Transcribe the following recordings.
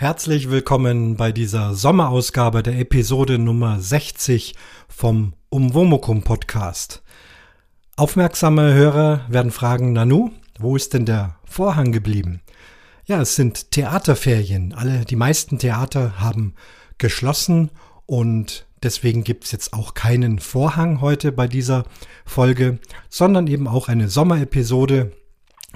Herzlich willkommen bei dieser Sommerausgabe der Episode Nummer 60 vom Umwomukum Podcast. Aufmerksame Hörer werden fragen, Nanu, wo ist denn der Vorhang geblieben? Ja, es sind Theaterferien. Alle, die meisten Theater haben geschlossen und deswegen gibt's jetzt auch keinen Vorhang heute bei dieser Folge, sondern eben auch eine Sommerepisode,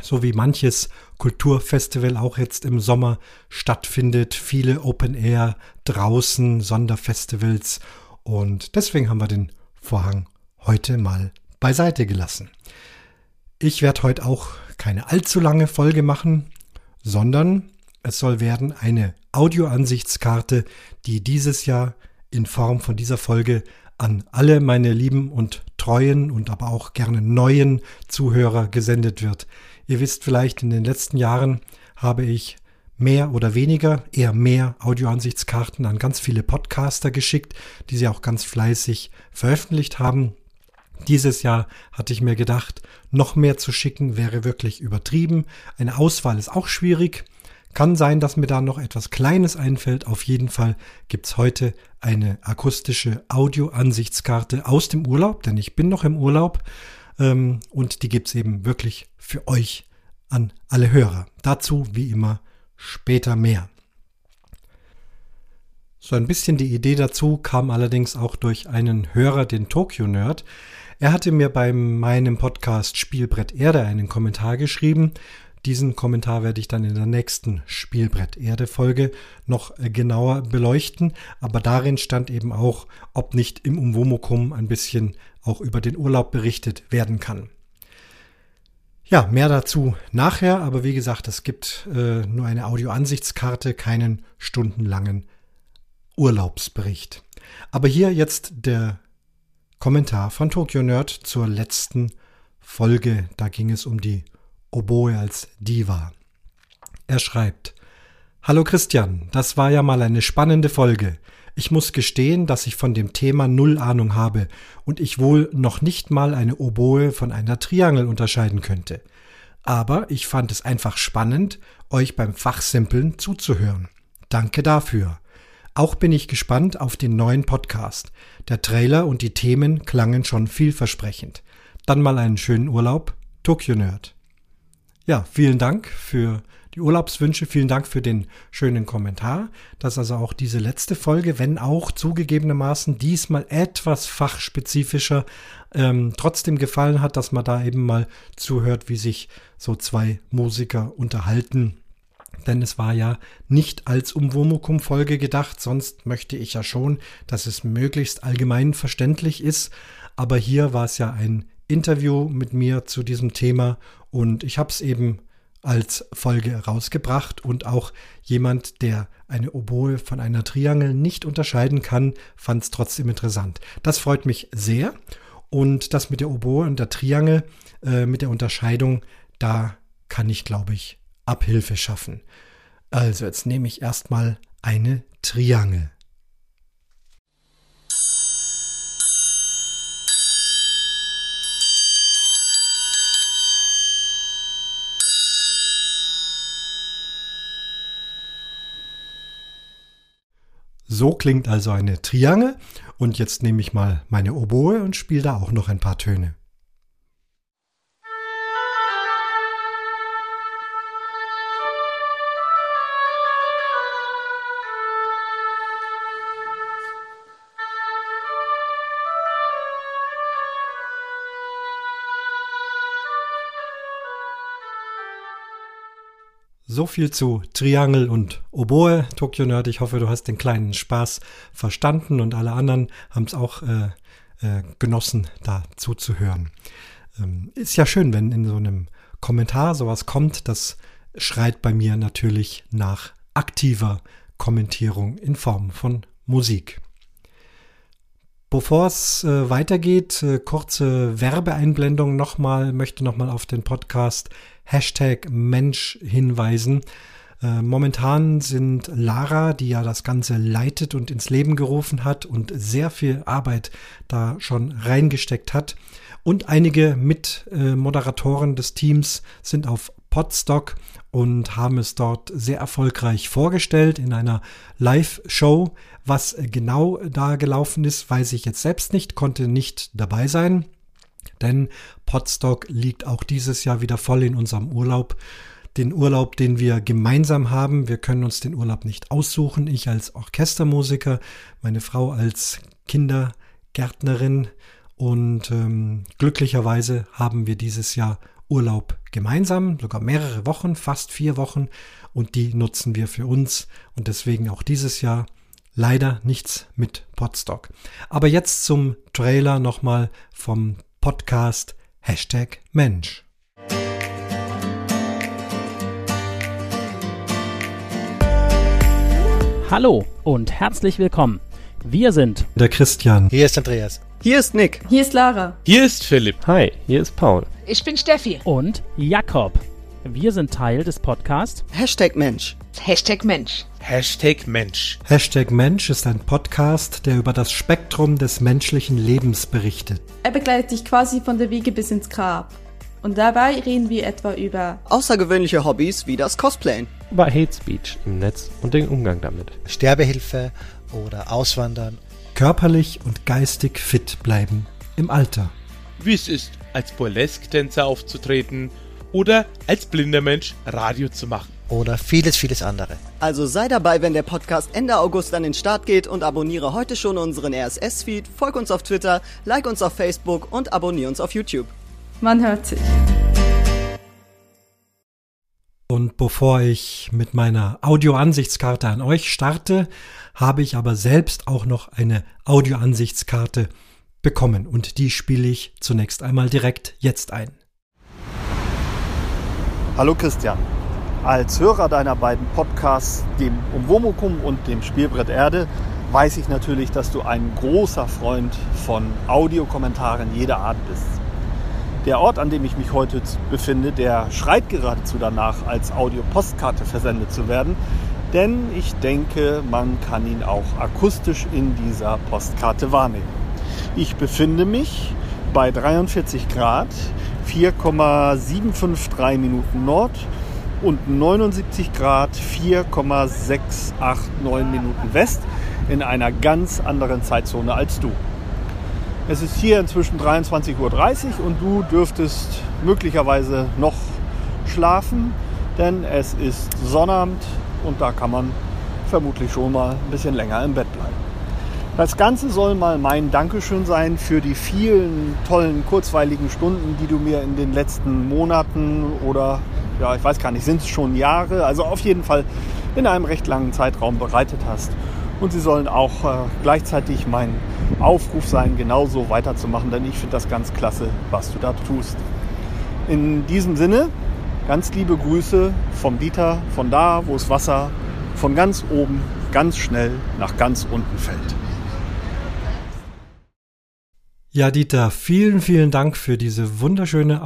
so wie manches Kulturfestival auch jetzt im Sommer stattfindet. Viele Open Air draußen, Sonderfestivals und deswegen haben wir den Vorhang heute mal beiseite gelassen. Ich werde heute auch keine allzu lange Folge machen, sondern es soll werden eine Audioansichtskarte, die dieses Jahr in Form von dieser Folge an alle meine lieben und treuen und aber auch gerne neuen Zuhörer gesendet wird. Ihr wisst vielleicht, in den letzten Jahren habe ich mehr oder weniger, eher mehr Audioansichtskarten an ganz viele Podcaster geschickt, die sie auch ganz fleißig veröffentlicht haben. Dieses Jahr hatte ich mir gedacht, noch mehr zu schicken wäre wirklich übertrieben. Eine Auswahl ist auch schwierig. Kann sein, dass mir da noch etwas Kleines einfällt. Auf jeden Fall gibt's heute eine akustische Audioansichtskarte aus dem Urlaub, denn ich bin noch im Urlaub ähm, und die gibt's eben wirklich für euch an alle Hörer. Dazu wie immer später mehr. So ein bisschen die Idee dazu kam allerdings auch durch einen Hörer, den Tokyo Nerd. Er hatte mir bei meinem Podcast Spielbrett Erde einen Kommentar geschrieben. Diesen Kommentar werde ich dann in der nächsten Spielbrett Erde Folge noch äh, genauer beleuchten. Aber darin stand eben auch, ob nicht im Umwomukum ein bisschen auch über den Urlaub berichtet werden kann. Ja, mehr dazu nachher, aber wie gesagt, es gibt äh, nur eine Audioansichtskarte, keinen stundenlangen Urlaubsbericht. Aber hier jetzt der Kommentar von Tokyo Nerd zur letzten Folge. Da ging es um die Oboe als Diva. Er schreibt, Hallo Christian, das war ja mal eine spannende Folge. Ich muss gestehen, dass ich von dem Thema null Ahnung habe und ich wohl noch nicht mal eine Oboe von einer Triangel unterscheiden könnte. Aber ich fand es einfach spannend, euch beim Fachsimpeln zuzuhören. Danke dafür. Auch bin ich gespannt auf den neuen Podcast. Der Trailer und die Themen klangen schon vielversprechend. Dann mal einen schönen Urlaub. Tokyo Nerd. Ja, vielen Dank für die Urlaubswünsche. Vielen Dank für den schönen Kommentar, dass also auch diese letzte Folge, wenn auch zugegebenermaßen diesmal etwas fachspezifischer, ähm, trotzdem gefallen hat, dass man da eben mal zuhört, wie sich so zwei Musiker unterhalten. Denn es war ja nicht als Umwomukum-Folge gedacht, sonst möchte ich ja schon, dass es möglichst allgemein verständlich ist. Aber hier war es ja ein Interview mit mir zu diesem Thema und ich habe es eben als Folge rausgebracht und auch jemand, der eine Oboe von einer Triangel nicht unterscheiden kann, fand es trotzdem interessant. Das freut mich sehr und das mit der Oboe und der Triangel, äh, mit der Unterscheidung, da kann ich, glaube ich, Abhilfe schaffen. Also jetzt nehme ich erstmal eine Triangel. So klingt also eine Triangel und jetzt nehme ich mal meine Oboe und spiele da auch noch ein paar Töne. So viel zu Triangel und Oboe, Tokyo Nerd. Ich hoffe, du hast den kleinen Spaß verstanden und alle anderen haben es auch äh, äh, genossen, da zuzuhören. Ähm, ist ja schön, wenn in so einem Kommentar sowas kommt. Das schreit bei mir natürlich nach aktiver Kommentierung in Form von Musik. Bevor es äh, weitergeht, äh, kurze Werbeeinblendung nochmal, möchte nochmal auf den Podcast Hashtag Mensch hinweisen. Äh, momentan sind Lara, die ja das Ganze leitet und ins Leben gerufen hat und sehr viel Arbeit da schon reingesteckt hat, und einige Mitmoderatoren des Teams sind auf Podstock und haben es dort sehr erfolgreich vorgestellt in einer Live-Show. Was genau da gelaufen ist, weiß ich jetzt selbst nicht, konnte nicht dabei sein, denn Podstock liegt auch dieses Jahr wieder voll in unserem Urlaub. Den Urlaub, den wir gemeinsam haben. Wir können uns den Urlaub nicht aussuchen. Ich als Orchestermusiker, meine Frau als Kindergärtnerin. Und ähm, glücklicherweise haben wir dieses Jahr Urlaub gemeinsam, sogar mehrere Wochen, fast vier Wochen und die nutzen wir für uns und deswegen auch dieses Jahr leider nichts mit Podstock. Aber jetzt zum Trailer nochmal vom Podcast Hashtag Mensch. Hallo und herzlich willkommen. Wir sind der Christian. Hier ist Andreas. Hier ist Nick. Hier ist Lara. Hier ist Philipp. Hi, hier ist Paul. Ich bin Steffi. Und Jakob. Wir sind Teil des Podcasts Hashtag Mensch. Hashtag Mensch. Hashtag Mensch. Hashtag Mensch ist ein Podcast, der über das Spektrum des menschlichen Lebens berichtet. Er begleitet dich quasi von der Wiege bis ins Grab. Und dabei reden wir etwa über außergewöhnliche Hobbys wie das Cosplayen, über Hate Speech im Netz und den Umgang damit, Sterbehilfe oder Auswandern körperlich und geistig fit bleiben im Alter. Wie es ist, als Burlesque-Tänzer aufzutreten oder als blinder Mensch Radio zu machen. Oder vieles, vieles andere. Also sei dabei, wenn der Podcast Ende August an den Start geht und abonniere heute schon unseren RSS-Feed, folg uns auf Twitter, like uns auf Facebook und abonniere uns auf YouTube. Man hört sich. Und bevor ich mit meiner Audioansichtskarte an euch starte, habe ich aber selbst auch noch eine Audioansichtskarte bekommen und die spiele ich zunächst einmal direkt jetzt ein. Hallo Christian. Als Hörer deiner beiden Podcasts, dem Umwomukum und dem Spielbrett Erde, weiß ich natürlich, dass du ein großer Freund von Audiokommentaren jeder Art bist. Der Ort, an dem ich mich heute befinde, der schreit geradezu danach, als Audiopostkarte versendet zu werden, denn ich denke, man kann ihn auch akustisch in dieser Postkarte wahrnehmen. Ich befinde mich bei 43 Grad, 4,753 Minuten Nord und 79 Grad, 4,689 Minuten West in einer ganz anderen Zeitzone als du. Es ist hier inzwischen 23.30 Uhr und du dürftest möglicherweise noch schlafen, denn es ist Sonnabend und da kann man vermutlich schon mal ein bisschen länger im Bett bleiben. Das Ganze soll mal mein Dankeschön sein für die vielen tollen, kurzweiligen Stunden, die du mir in den letzten Monaten oder ja, ich weiß gar nicht, sind es schon Jahre, also auf jeden Fall in einem recht langen Zeitraum bereitet hast. Und sie sollen auch äh, gleichzeitig mein Aufruf sein, genauso weiterzumachen, denn ich finde das ganz klasse, was du da tust. In diesem Sinne, ganz liebe Grüße vom Dieter, von da, wo das Wasser von ganz oben ganz schnell nach ganz unten fällt. Ja, Dieter, vielen, vielen Dank für diese wunderschöne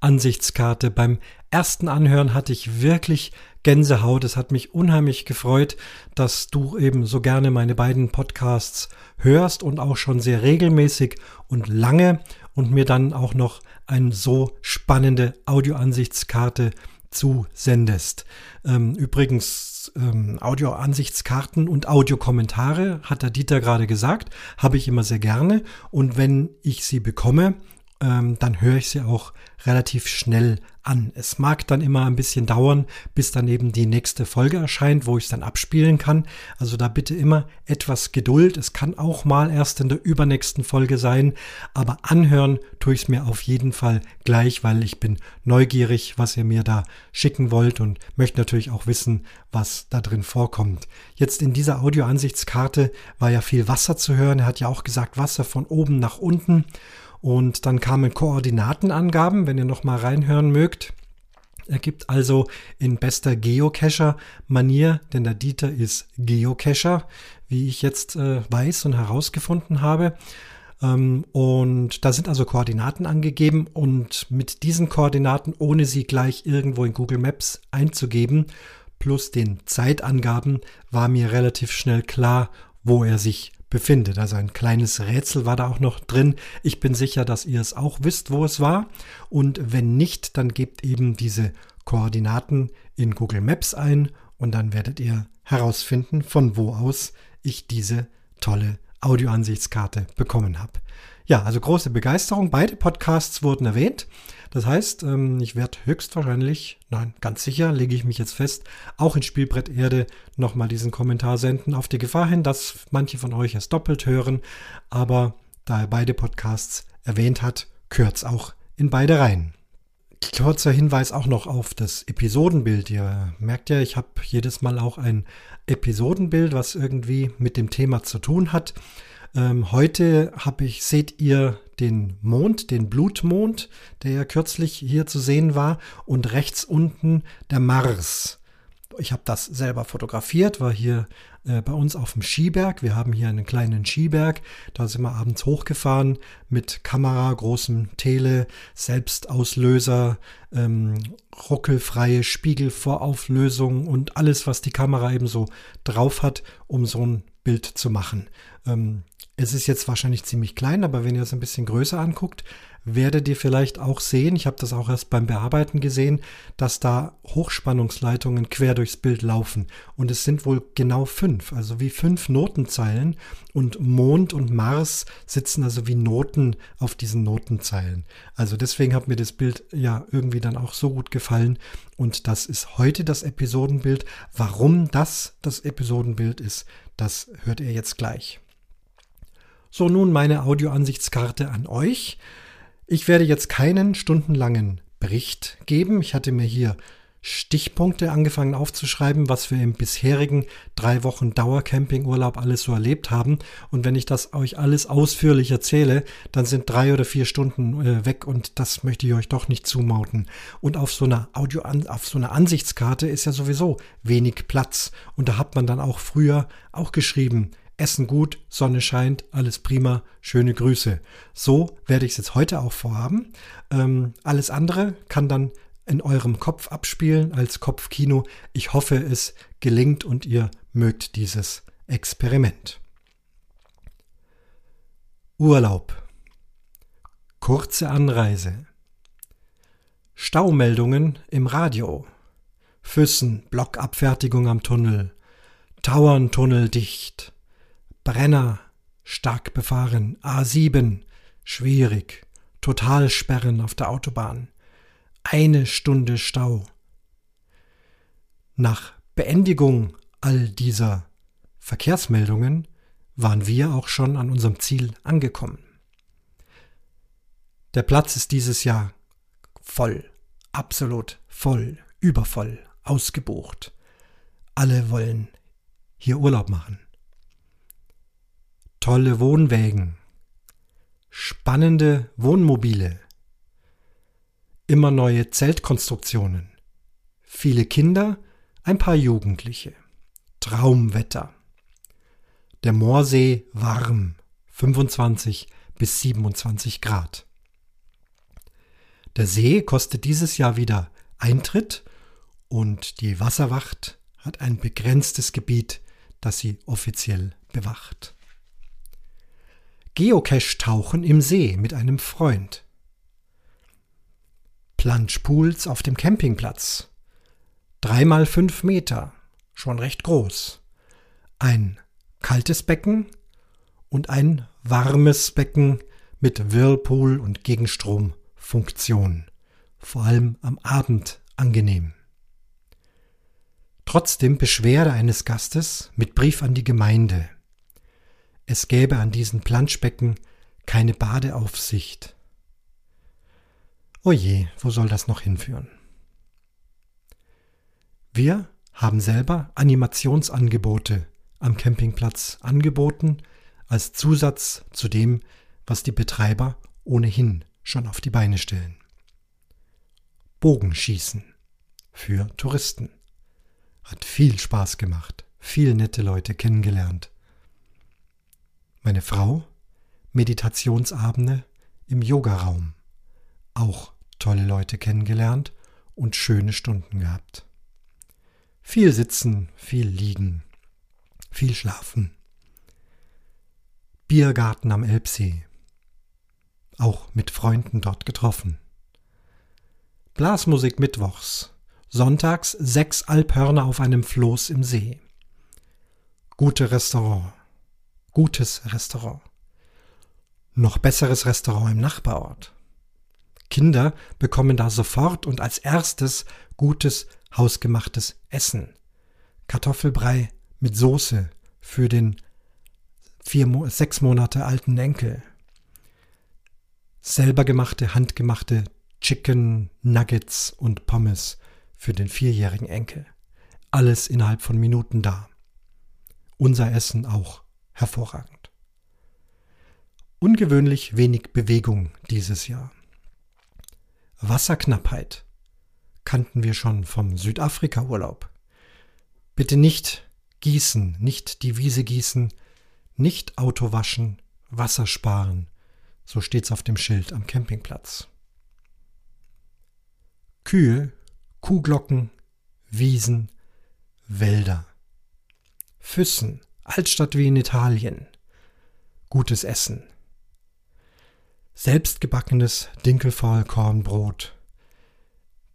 Audio-Ansichtskarte. Beim ersten Anhören hatte ich wirklich Gänsehaut. Es hat mich unheimlich gefreut, dass du eben so gerne meine beiden Podcasts hörst und auch schon sehr regelmäßig und lange und mir dann auch noch eine so spannende Audioansichtskarte zusendest. Ähm, übrigens, ähm, Audioansichtskarten und Audiokommentare, hat der Dieter gerade gesagt, habe ich immer sehr gerne. Und wenn ich sie bekomme, dann höre ich sie auch relativ schnell an. Es mag dann immer ein bisschen dauern, bis dann eben die nächste Folge erscheint, wo ich es dann abspielen kann. Also da bitte immer etwas Geduld. Es kann auch mal erst in der übernächsten Folge sein, aber anhören tue ich es mir auf jeden Fall gleich, weil ich bin neugierig, was ihr mir da schicken wollt und möchte natürlich auch wissen, was da drin vorkommt. Jetzt in dieser Audioansichtskarte war ja viel Wasser zu hören. Er hat ja auch gesagt, Wasser von oben nach unten. Und dann kamen Koordinatenangaben, wenn ihr noch mal reinhören mögt. Er gibt also in bester Geocacher-Manier, denn der Dieter ist Geocacher, wie ich jetzt äh, weiß und herausgefunden habe. Ähm, und da sind also Koordinaten angegeben und mit diesen Koordinaten, ohne sie gleich irgendwo in Google Maps einzugeben, plus den Zeitangaben, war mir relativ schnell klar, wo er sich befindet. Also ein kleines Rätsel war da auch noch drin. Ich bin sicher, dass ihr es auch wisst, wo es war. Und wenn nicht, dann gebt eben diese Koordinaten in Google Maps ein und dann werdet ihr herausfinden, von wo aus ich diese tolle Audioansichtskarte bekommen habe. Ja, also große Begeisterung. Beide Podcasts wurden erwähnt. Das heißt, ähm, ich werde höchstwahrscheinlich, nein, ganz sicher, lege ich mich jetzt fest, auch in Spielbrett Erde nochmal diesen Kommentar senden, auf die Gefahr hin, dass manche von euch es doppelt hören. Aber da er beide Podcasts erwähnt hat, gehört's auch in beide rein. Kurzer Hinweis auch noch auf das Episodenbild. Ihr merkt ja, ich habe jedes Mal auch ein Episodenbild, was irgendwie mit dem Thema zu tun hat. Ähm, heute habe ich, seht ihr den Mond, den Blutmond, der ja kürzlich hier zu sehen war, und rechts unten der Mars. Ich habe das selber fotografiert, war hier äh, bei uns auf dem Skiberg. Wir haben hier einen kleinen Skiberg. Da sind wir abends hochgefahren mit Kamera, großem Tele, Selbstauslöser, ähm, ruckelfreie Spiegelvorauflösung und alles, was die Kamera eben so drauf hat, um so ein Bild zu machen. Ähm, es ist jetzt wahrscheinlich ziemlich klein, aber wenn ihr es ein bisschen größer anguckt, werdet ihr vielleicht auch sehen, ich habe das auch erst beim Bearbeiten gesehen, dass da Hochspannungsleitungen quer durchs Bild laufen. Und es sind wohl genau fünf, also wie fünf Notenzeilen. Und Mond und Mars sitzen also wie Noten auf diesen Notenzeilen. Also deswegen hat mir das Bild ja irgendwie dann auch so gut gefallen. Und das ist heute das Episodenbild. Warum das das Episodenbild ist, das hört ihr jetzt gleich. So, nun meine Audioansichtskarte an euch. Ich werde jetzt keinen stundenlangen Bericht geben. Ich hatte mir hier Stichpunkte angefangen aufzuschreiben, was wir im bisherigen drei Wochen Dauercampingurlaub alles so erlebt haben. Und wenn ich das euch alles ausführlich erzähle, dann sind drei oder vier Stunden äh, weg und das möchte ich euch doch nicht zumauten. Und auf so einer Audio, auf so einer Ansichtskarte ist ja sowieso wenig Platz. Und da hat man dann auch früher auch geschrieben, Essen gut, Sonne scheint, alles prima, schöne Grüße. So werde ich es jetzt heute auch vorhaben. Ähm, alles andere kann dann in eurem Kopf abspielen als Kopfkino. Ich hoffe, es gelingt und ihr mögt dieses Experiment. Urlaub. Kurze Anreise. Staumeldungen im Radio. Füssen, Blockabfertigung am Tunnel. Tauerntunnel dicht. Brenner, stark befahren, A7, schwierig, Totalsperren auf der Autobahn, eine Stunde Stau. Nach Beendigung all dieser Verkehrsmeldungen waren wir auch schon an unserem Ziel angekommen. Der Platz ist dieses Jahr voll, absolut voll, übervoll, ausgebucht. Alle wollen hier Urlaub machen tolle Wohnwägen, spannende Wohnmobile, immer neue Zeltkonstruktionen, viele Kinder, ein paar Jugendliche, Traumwetter. Der Moorsee warm, 25 bis 27 Grad. Der See kostet dieses Jahr wieder Eintritt und die Wasserwacht hat ein begrenztes Gebiet, das sie offiziell bewacht. Geocache-Tauchen im See mit einem Freund. Planschpools auf dem Campingplatz. Dreimal fünf Meter, schon recht groß. Ein kaltes Becken und ein warmes Becken mit Whirlpool und Gegenstromfunktion. Vor allem am Abend angenehm. Trotzdem Beschwerde eines Gastes mit Brief an die Gemeinde es gäbe an diesen Planschbecken keine Badeaufsicht. Oje, wo soll das noch hinführen? Wir haben selber Animationsangebote am Campingplatz angeboten, als Zusatz zu dem, was die Betreiber ohnehin schon auf die Beine stellen. Bogenschießen für Touristen. Hat viel Spaß gemacht, viel nette Leute kennengelernt. Meine Frau, Meditationsabende im Yogaraum. Auch tolle Leute kennengelernt und schöne Stunden gehabt. Viel sitzen, viel liegen, viel schlafen. Biergarten am Elbsee. Auch mit Freunden dort getroffen. Blasmusik mittwochs, Sonntags sechs Alphörner auf einem Floß im See. Gute Restaurant. Gutes Restaurant. Noch besseres Restaurant im Nachbarort. Kinder bekommen da sofort und als erstes gutes hausgemachtes Essen. Kartoffelbrei mit Soße für den vier, sechs Monate alten Enkel. Selber gemachte, handgemachte Chicken Nuggets und Pommes für den vierjährigen Enkel. Alles innerhalb von Minuten da. Unser Essen auch hervorragend. Ungewöhnlich wenig Bewegung dieses Jahr. Wasserknappheit kannten wir schon vom Südafrika-Urlaub. Bitte nicht gießen, nicht die Wiese gießen, nicht Auto waschen, Wasser sparen. So steht's auf dem Schild am Campingplatz. Kühe, Kuhglocken, Wiesen, Wälder. Füssen, Altstadt wie in Italien. Gutes Essen. Selbstgebackenes Dinkelvollkornbrot.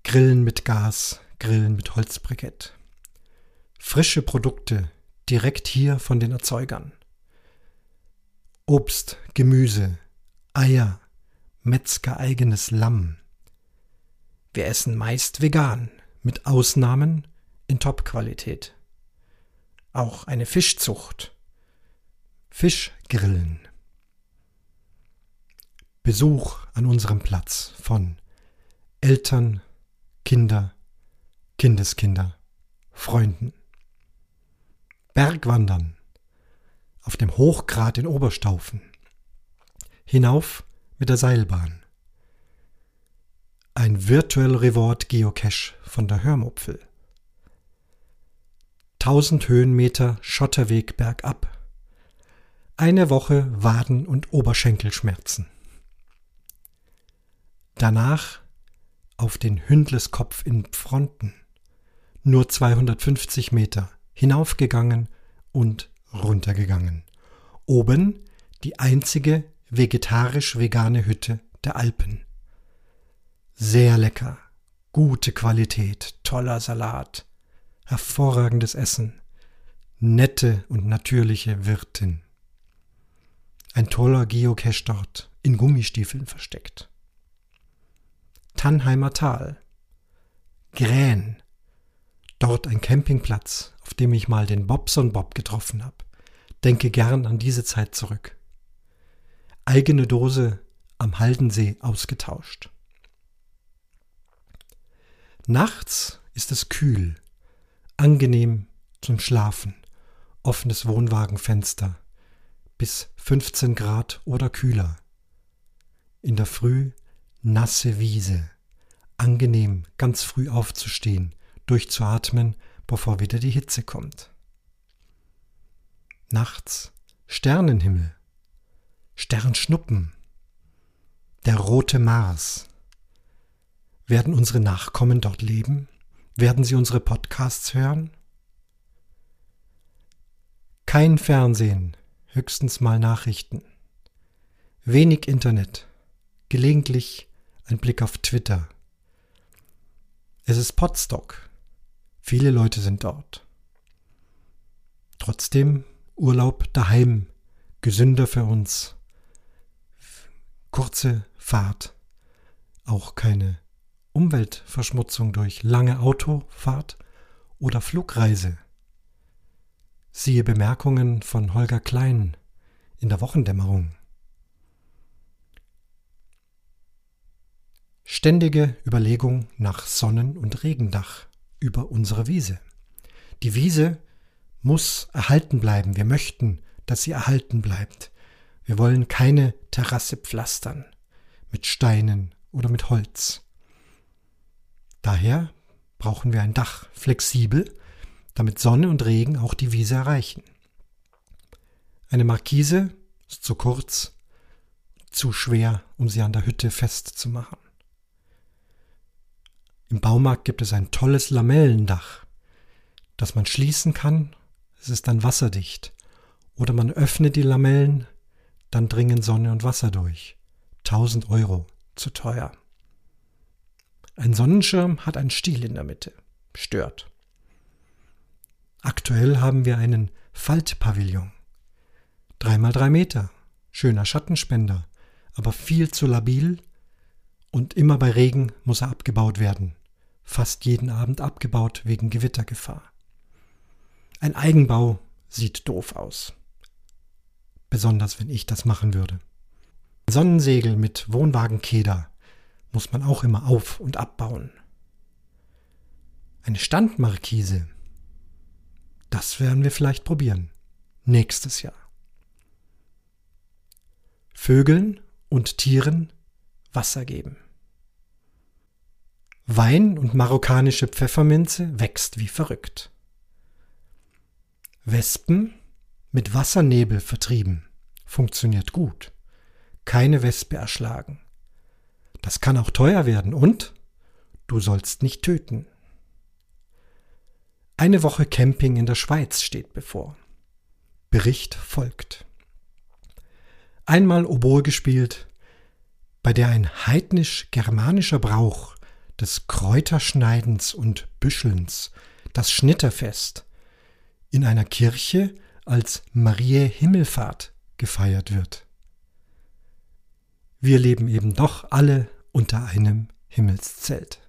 Grillen mit Gas, Grillen mit Holzbrikett. Frische Produkte direkt hier von den Erzeugern. Obst, Gemüse, Eier, Metzger-eigenes Lamm. Wir essen meist vegan, mit Ausnahmen in Top-Qualität. Auch eine Fischzucht. Fischgrillen. Besuch an unserem Platz von Eltern, Kinder, Kindeskinder, Freunden. Bergwandern auf dem Hochgrat in Oberstaufen. Hinauf mit der Seilbahn. Ein Virtual Reward Geocache von der Hörmupfel. 1000 Höhenmeter Schotterweg bergab. Eine Woche Waden- und Oberschenkelschmerzen. Danach auf den Hündleskopf in Fronten. Nur 250 Meter hinaufgegangen und runtergegangen. Oben die einzige vegetarisch-vegane Hütte der Alpen. Sehr lecker, gute Qualität, toller Salat, hervorragendes Essen, nette und natürliche Wirtin. Ein toller Geocache dort, in Gummistiefeln versteckt. Tannheimer Tal. Grähen. Dort ein Campingplatz, auf dem ich mal den Bobson Bob getroffen habe. Denke gern an diese Zeit zurück. Eigene Dose am Haldensee ausgetauscht. Nachts ist es kühl, angenehm zum Schlafen, offenes Wohnwagenfenster, bis 15 Grad oder kühler. In der Früh nasse Wiese, angenehm ganz früh aufzustehen, durchzuatmen, bevor wieder die Hitze kommt. Nachts Sternenhimmel, Sternschnuppen, der rote Mars, werden unsere Nachkommen dort leben? Werden sie unsere Podcasts hören? Kein Fernsehen, höchstens mal Nachrichten. Wenig Internet, gelegentlich ein Blick auf Twitter. Es ist Potstock. Viele Leute sind dort. Trotzdem Urlaub daheim, gesünder für uns. Kurze Fahrt, auch keine Umweltverschmutzung durch lange Autofahrt oder Flugreise. Siehe Bemerkungen von Holger Klein in der Wochendämmerung. Ständige Überlegung nach Sonnen- und Regendach über unsere Wiese. Die Wiese muss erhalten bleiben. Wir möchten, dass sie erhalten bleibt. Wir wollen keine Terrasse pflastern mit Steinen oder mit Holz. Daher brauchen wir ein Dach, flexibel, damit Sonne und Regen auch die Wiese erreichen. Eine Markise ist zu kurz, zu schwer, um sie an der Hütte festzumachen. Im Baumarkt gibt es ein tolles Lamellendach, das man schließen kann, es ist dann wasserdicht. Oder man öffnet die Lamellen, dann dringen Sonne und Wasser durch. 1000 Euro, zu teuer. Ein Sonnenschirm hat einen Stiel in der Mitte. stört. Aktuell haben wir einen Faltpavillon. Dreimal drei Meter, schöner Schattenspender, aber viel zu labil und immer bei Regen muss er abgebaut werden. Fast jeden Abend abgebaut wegen Gewittergefahr. Ein Eigenbau sieht doof aus. Besonders wenn ich das machen würde. Sonnensegel mit Wohnwagenkeder muss man auch immer auf- und abbauen. Eine Standmarkise, das werden wir vielleicht probieren. Nächstes Jahr. Vögeln und Tieren Wasser geben. Wein und marokkanische Pfefferminze wächst wie verrückt. Wespen mit Wassernebel vertrieben. Funktioniert gut. Keine Wespe erschlagen. Das kann auch teuer werden und du sollst nicht töten. Eine Woche Camping in der Schweiz steht bevor. Bericht folgt. Einmal Oboe gespielt, bei der ein heidnisch-germanischer Brauch des Kräuterschneidens und Büschelns, das Schnitterfest, in einer Kirche als Marie Himmelfahrt gefeiert wird. Wir leben eben doch alle unter einem Himmelszelt.